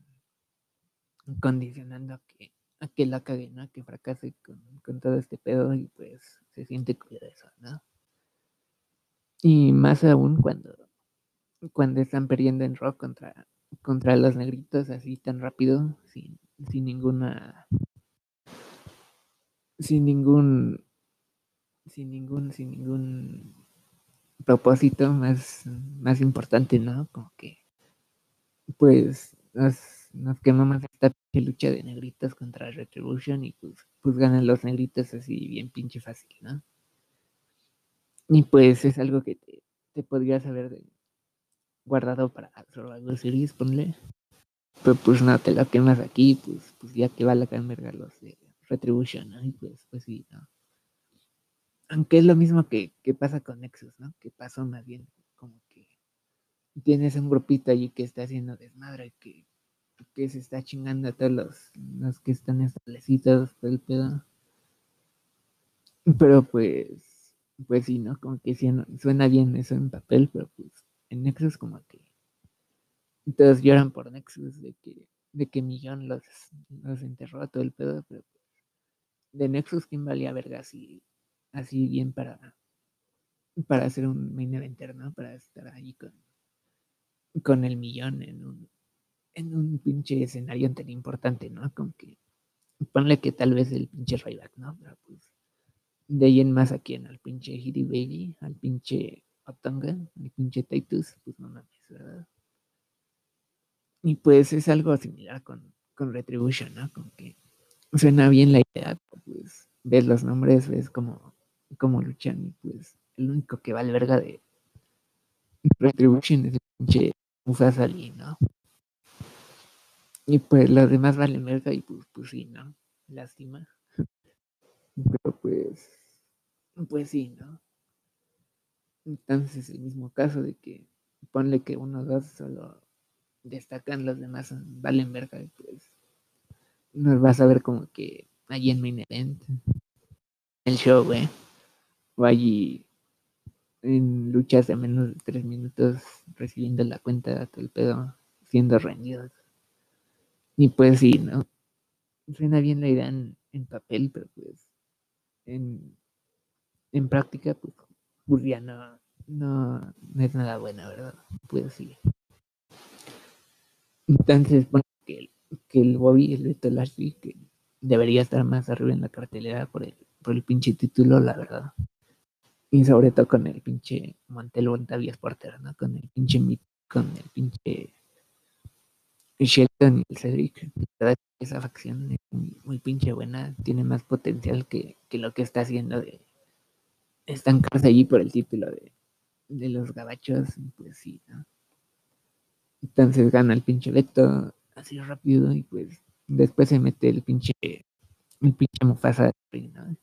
Speaker 2: condicionando a que, a que la cague, ¿no? Que fracase con, todo este pedo y pues se siente eso, ¿no? Y más aún cuando, cuando están perdiendo en rock contra, contra los negritos así tan rápido, sin, sin ninguna sin ningún sin ningún sin ningún propósito más más importante no como que pues nos quemamos esta lucha de negritos contra Retribution y pues pues ganan los negritos así bien pinche fácil no y pues es algo que te, te podrías haber guardado para Survivor Series ponle pero pues no te lo quemas aquí pues pues ya que va la verga los de Retribution, ¿no? Y pues, pues sí, ¿no? Aunque es lo mismo que, pasa con Nexus, ¿no? Que pasó más bien como que tienes un grupito allí que está haciendo desmadre, que, que se está chingando a todos los, los que están establecidos por el pedo. Pero pues, pues sí, ¿no? Como que sí, suena bien eso en papel, pero pues en Nexus como que todos lloran por Nexus de que, de que Millón los, los enterró a todo el pedo, pero de Nexus, ¿quién valía verga así, así bien para, para hacer un main eventer, ¿no? Para estar ahí con, con el millón en un, en un pinche escenario tan importante, ¿no? Como que ponle que tal vez el pinche Ryback, ¿no? Pero pues de ahí en más a quién, al pinche Hidi Bailey, al pinche Otonga, al pinche Titus, pues no mames, ¿verdad? Y pues es algo similar con, con Retribution, ¿no? Como que suena bien la idea, pues ves los nombres, ves cómo, cómo luchan y pues el único que vale verga de Retribution es el pinche Mufasa Ali, ¿no? Y pues los demás valen verga y pues, pues sí, ¿no? Lástima. Pero pues, pues sí, ¿no? Entonces es el mismo caso de que ponle que uno o dos solo destacan, los demás valen verga y pues nos vas a ver como que allí en Main Event, el show, güey, o allí en luchas de menos de tres minutos recibiendo la cuenta de todo el pedo, siendo rendidos. Y pues sí, ¿no? Suena bien la idea en, papel, pero pues en, en práctica, pues, pues ya no, no, es nada buena, ¿verdad? Pues sí. Entonces, bueno, que que el Bobby, el Beto Lashley, que debería estar más arriba en la cartelera por el, por el pinche título, la verdad. Y sobre todo con el pinche Montel Montavies Porter, ¿no? Con el pinche con el pinche Shelton y Cedric. esa facción es muy, pinche buena. Tiene más potencial que, lo que está haciendo de estancarse allí por el título de, de los gabachos. Pues sí, ¿no? Entonces gana el pinche Beto así rápido y pues después se mete el pinche, el pinche Mufasa, ¿no?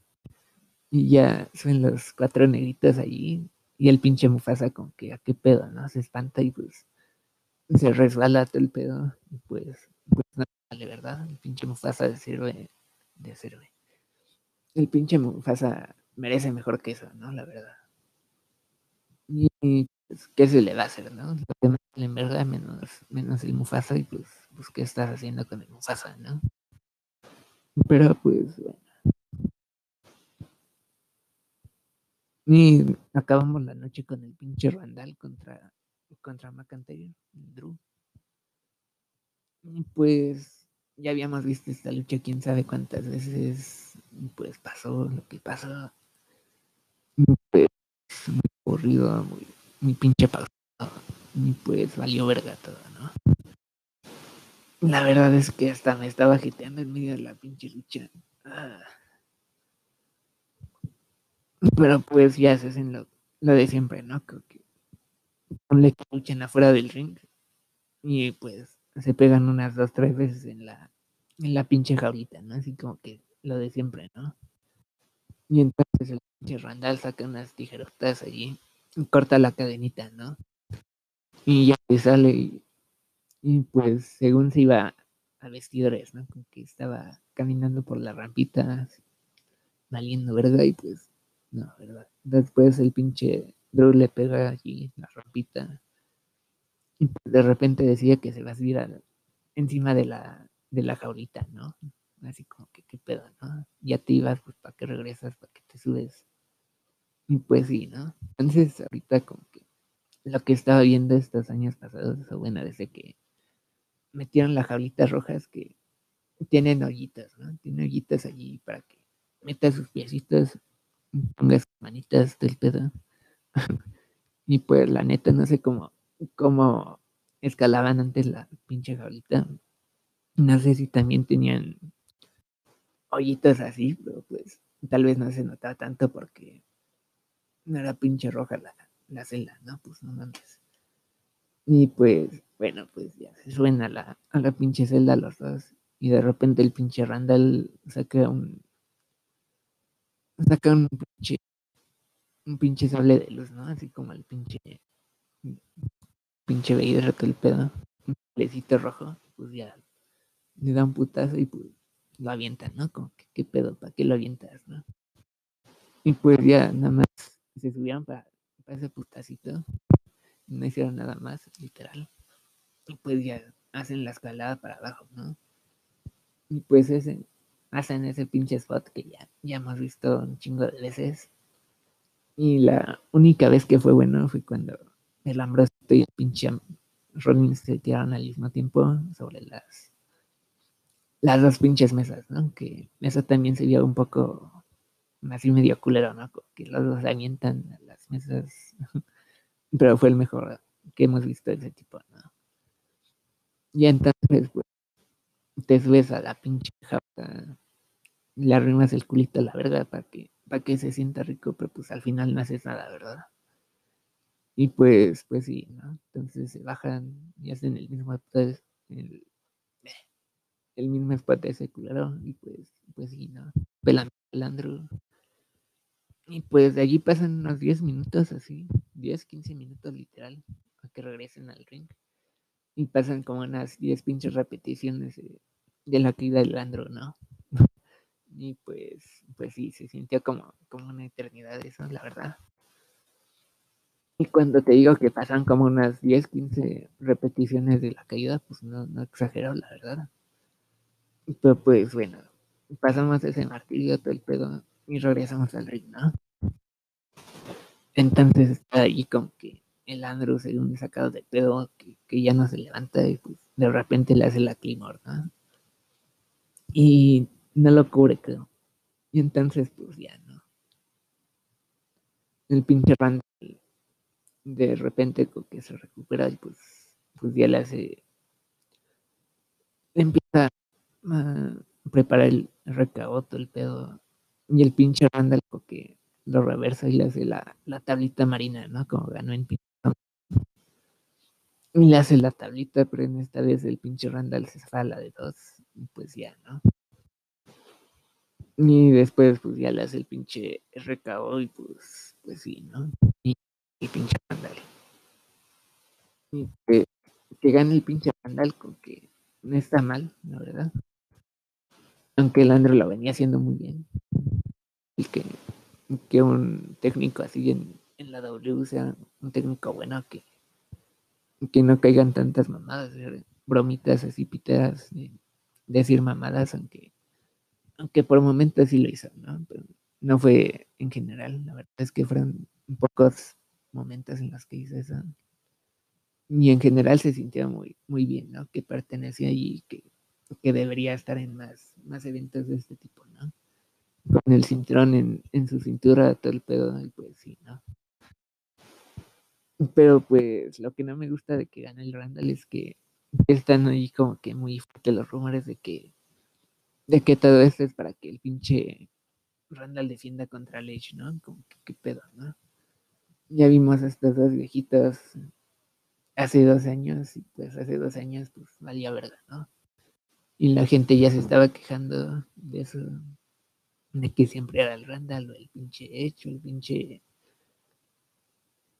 Speaker 2: Y ya son los cuatro negritos allí y el pinche Mufasa con que a qué pedo, ¿no? Se espanta y pues se resbala todo el pedo y pues, pues no vale, ¿verdad? El pinche Mufasa sirve de sirve. El pinche Mufasa merece mejor que eso, ¿no? La verdad. Y pues, ¿qué se le va a hacer, no? en verdad menos, menos el Mufasa y pues, pues qué estás haciendo con el Mufasa, ¿no? Pero pues bueno. Y acabamos la noche con el pinche Randall contra, contra McIntyre, Drew. Pues ya habíamos visto esta lucha quién sabe cuántas veces. Pues pasó lo que pasó. Pues, muy aburrido, muy, muy pinche pausado. Y pues valió verga todo, ¿no? La verdad es que hasta me estaba agitando en medio de la pinche lucha. Ah. Pero pues ya se hacen lo, de siempre, ¿no? Creo que que luchan afuera del ring y pues se pegan unas dos, tres veces en la, en la pinche jaulita, ¿no? Así como que lo de siempre, ¿no? Y entonces el pinche Randall saca unas tijerotas allí y corta la cadenita, ¿no? Y ya sale y, pues según se iba a vestidores, ¿no? Como que estaba caminando por la rampita, valiendo verga y pues no, ¿verdad? Después el pinche Drew le pega allí la rampita. Y de repente decía que se va a subir encima de la, de la jaulita, ¿no? Así como que, ¿qué pedo, no? Ya te ibas, pues, ¿para qué regresas? ¿Para qué te subes? Y pues sí, ¿no? Entonces, ahorita como que lo que estaba viendo estos años pasados, o bueno, desde que metieron las jaulitas rojas que tienen hoyitas, ¿no? Tienen hoyitas allí para que meta sus piecitos pongas manitas del pedo. y pues la neta, no sé cómo, cómo escalaban antes la pinche jaulita. No sé si también tenían hoyitos así, pero pues tal vez no se notaba tanto porque no era pinche roja la, la celda, ¿no? Pues no mames. Y pues, bueno, pues ya se suena a la, a la pinche celda los dos. Y de repente el pinche Randall saca un, saca un pinche, un pinche sable de luz, ¿no? Así como el pinche, pinche Vader, todo el pedo, un salecito rojo, pues ya le da un putazo y pues lo avientan, ¿no? Como que, ¿qué pedo? ¿Para qué lo avientas, no? Y pues ya nada más se subieron para, para ese putacito, no hicieron nada más, literal. Y pues ya hacen la escalada para abajo, ¿no? Y pues ese, hacen ese pinche spot que ya, ya hemos visto un chingo de veces. Y la única vez que fue bueno fue cuando el Ambrosio y el pinche Rollins se tiraron al mismo tiempo sobre las las dos pinches mesas, ¿no? Que eso también se vio un poco así medio culero, ¿no? Que los dos avientan a las mesas. Pero fue el mejor que hemos visto de ese tipo, ¿no? Y entonces, pues, te subes a la pinche jauta, le arrimas el culito a la verga para que, para que se sienta rico, pero pues al final no haces nada, ¿verdad? Y pues, pues sí, ¿no? Entonces se bajan y hacen el mismo el, el mismo spot de ese culero, y pues, pues sí, ¿no? Pelan el Andrew. Y pues de allí pasan unos 10 minutos así, 10, 15 minutos literal, a que regresen al ring. Y pasan como unas 10 pinches repeticiones de, de la caída del Andro, ¿no? Y pues, pues sí, se sintió como, como una eternidad eso, la verdad. Y cuando te digo que pasan como unas 10, 15 repeticiones de la caída, pues no, no exagero, la verdad. Pero pues bueno, pasamos ese martirio, todo el pedo, y regresamos al ring, ¿no? Entonces está ahí como que el Andrew según sacado de pedo, que, ya no se levanta y pues de repente le hace la Climor, ¿no? Y no lo cubre, creo. Y entonces, pues ya, ¿no? El pinche Randall de repente como que se recupera y pues, pues ya le hace empieza a preparar el recaboto, el pedo, y el pinche Randall que lo reversa y le hace la, la tablita marina, ¿no? Como ganó en pinche. Y le hace la tablita, pero en esta vez el pinche Randall se fala de dos, y pues ya, ¿no? Y después, pues ya le hace el pinche RKO y pues, pues sí, ¿no? Y el pinche Randall. Y que, que gane el pinche Randall con que no está mal, la verdad. Aunque el Andrew lo venía haciendo muy bien. Y que, que un técnico así en, en la W sea un técnico bueno que, que no caigan tantas mamadas, bromitas así piteras, de decir mamadas, aunque, aunque por momentos sí lo hizo, ¿no? Pero no fue en general, la verdad es que fueron pocos momentos en los que hizo eso. Y en general se sintió muy, muy bien, ¿no? Que pertenecía allí, que, que debería estar en más, más eventos de este tipo, ¿no? Con el cinturón en, en su cintura, todo el pedo, y pues sí, ¿no? Pero pues lo que no me gusta de que gane el Randall es que están ahí como que muy fuertes los rumores de que de que todo esto es para que el pinche Randall defienda contra el Edge, ¿no? Como que qué pedo, ¿no? Ya vimos a estos dos viejitos hace dos años y pues hace dos años pues valía verdad, ¿no? Y la gente ya se estaba quejando de eso, de que siempre era el Randall o el pinche Edge o el pinche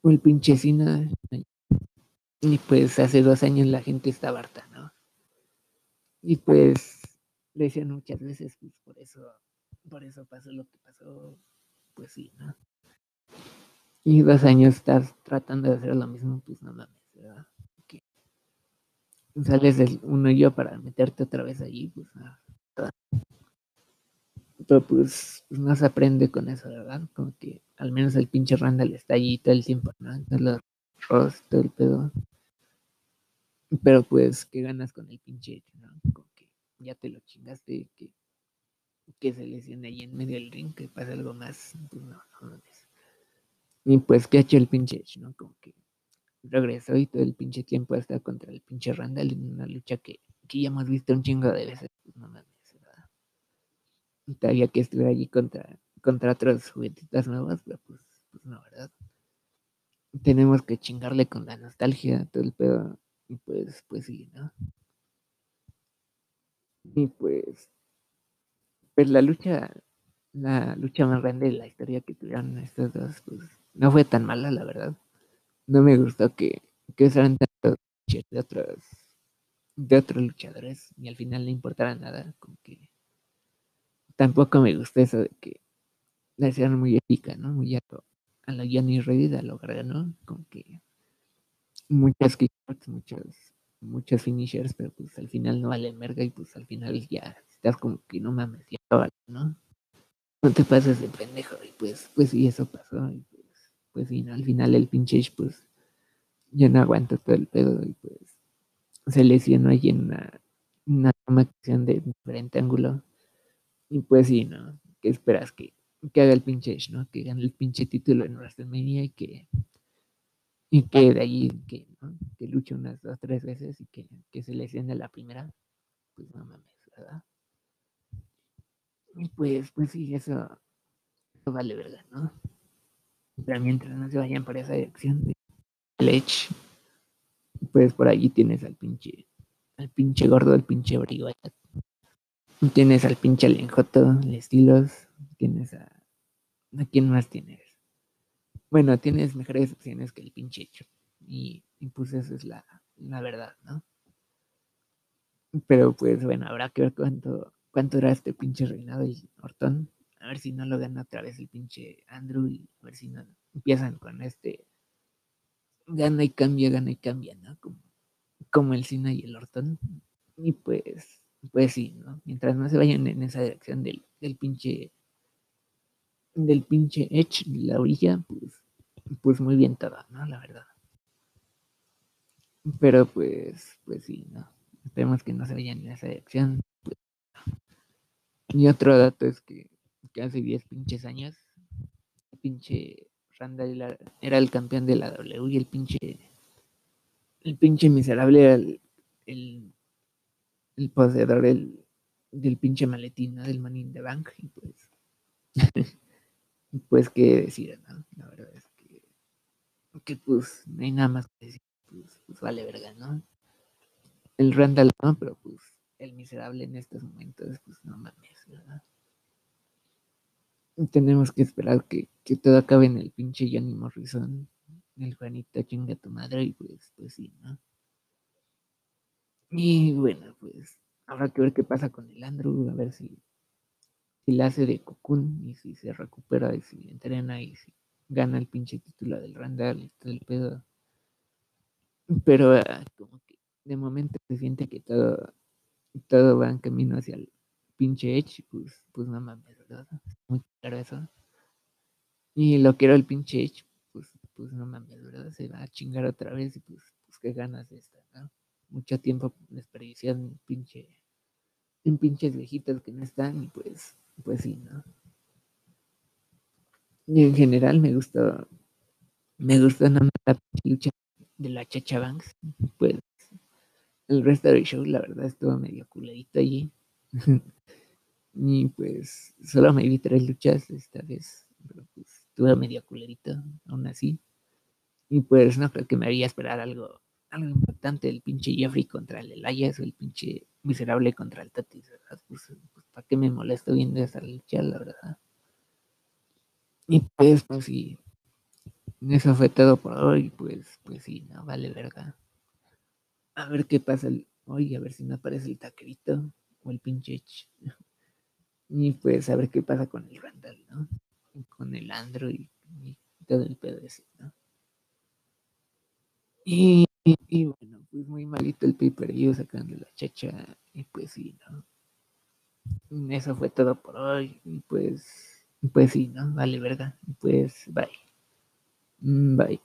Speaker 2: o el pinche Cena. Y pues hace dos años la gente estaba harta, ¿no? Y pues le decían muchas veces, pues por eso, por eso pasó lo que pasó, pues sí, ¿no? Y dos años estás tratando de hacer lo mismo, pues no mames, ¿verdad? Que sales del uno y yo para meterte otra vez allí, pues no. Pero pues, pues, no se aprende con eso, ¿verdad? Como que al menos el pinche Randall está allí todo el tiempo, ¿no? Entonces los Ross, todo el pedo. Pero pues, ¿qué ganas con el pinche ¿no? Como ya te lo chingaste, que, que se lesione ahí en medio del ring, que pase algo más, pues no, no. Y pues, ¿qué ha hecho el pinche ¿no? Como que regresó y todo el pinche tiempo está contra el pinche Randall en una lucha que, que ya hemos visto un chingo de veces, pues no mames, ¿verdad? Y todavía que estuviera allí contra, contra otros juguetitas nuevas, pero pues, pues no, ¿verdad? Tenemos que chingarle con la nostalgia, todo el pedo. Y pues, pues sí, ¿no? Y pues, pues la lucha, la lucha más grande de la historia que tuvieron estos dos, pues no fue tan mala, la verdad. No me gustó que, que usaran tanto de otros, de otros luchadores y al final no importara nada, como que tampoco me gustó eso de que la hicieron muy épica, ¿no? Muy a lo, a la Johnny Reed, a lo ¿no? Como que muchas kickbacks, muchas, muchas finishers, pero pues al final no vale merga y pues al final ya estás como que no mames, ya ¿no? No te pases de pendejo y pues, pues sí, eso pasó y pues, pues ¿no? Al final el pinche pues ya no aguanta todo el pedo y pues se lesionó ahí en una, una toma de diferente ángulo y pues sí, ¿no? ¿Qué esperas que, que haga el pinche ¿no? Que gane el pinche título en WrestleMania y que y que de ahí que, ¿no? que luche unas dos, tres veces y que, que se lesione la primera, pues no mames, ¿verdad? Y pues, pues sí, eso, vale verdad, ¿no? Mientras no se vayan por esa dirección de Lech, pues por allí tienes al pinche, al pinche gordo, al pinche brigo. Tienes al pinche Alenjoto, el estilos, tienes. ¿A quién más tienes? Bueno, tienes mejores opciones que el pinche hecho. Y, pues eso es la, la, verdad, ¿no? Pero pues bueno, habrá que ver cuánto, cuánto era este pinche reinado y Orton. A ver si no lo gana otra vez el pinche Andrew y a ver si no empiezan con este gana y cambia, gana y cambia, ¿no? Como, como el Cena y el Orton. Y pues, pues sí, ¿no? Mientras no se vayan en esa dirección del, del pinche del pinche Edge, la orilla, pues, pues muy bien toda, ¿no? La verdad. Pero pues, pues sí, ¿no? Esperemos que no se vayan en esa dirección. Y otro dato es que, hace 10 pinches años, el pinche Randall era el campeón de la W y el pinche, el pinche miserable era el, el poseedor del, del pinche maletín, ¿no? Del Money the Bank. Y pues, pues qué decir, ¿no? La verdad es que, que pues no hay nada más que decir. Pues, pues vale verga, ¿no? El Randall, ¿no? Pero pues el miserable en estos momentos, pues no mames, ¿verdad? Tenemos que esperar que, que todo acabe en el pinche Johnny Morrison, el Juanito chinga tu madre, y pues, pues sí, ¿no? Y bueno, pues habrá que ver qué pasa con el Andrew, a ver si, si la hace de Cocoon y si se recupera y si entrena y si gana el pinche título del Randall y todo el pedo. Pero ah, como que de momento se siente que todo, todo va en camino hacia el pinche Edge, pues, pues no mames, ¿verdad? Muy claro eso. Y lo quiero el pinche Edge, pues, pues no mames, ¿verdad? Se va a chingar otra vez y pues, pues qué ganas de esta, ¿no? mucho tiempo desperdiciando en pinche en pinches viejitas que no están y pues pues sí, ¿no? Y en general me gustó me gustó nada más la lucha de la Chacha Banks, pues el resto del show la verdad estuvo medio culadito allí. y pues solo me vi tres luchas esta vez, pero pues estuvo medio culerito aún así. Y pues no creo que me haría esperar algo algo importante el pinche Jeffrey contra el Elias o el pinche miserable contra el Tatis, ¿verdad? Pues ¿para qué me molesto viendo esa lucha, la verdad? Y pues, pues sí, eso fue todo por hoy, pues, pues sí, no vale verga. A ver qué pasa hoy, a ver si no aparece el taquerito o el pinche Y pues a ver qué pasa con el Randall, ¿no? Con el Android y, y todo el pedo ese, ¿no? Y y, bueno, pues muy malito el paper yo sacando la chacha. Y pues sí, ¿no? Eso fue todo por hoy. Y pues, pues sí, ¿no? Vale, ¿verdad? Pues bye. Mm, bye.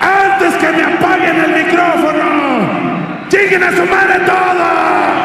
Speaker 3: Antes que me apaguen el micrófono, lleguen a su madre todos.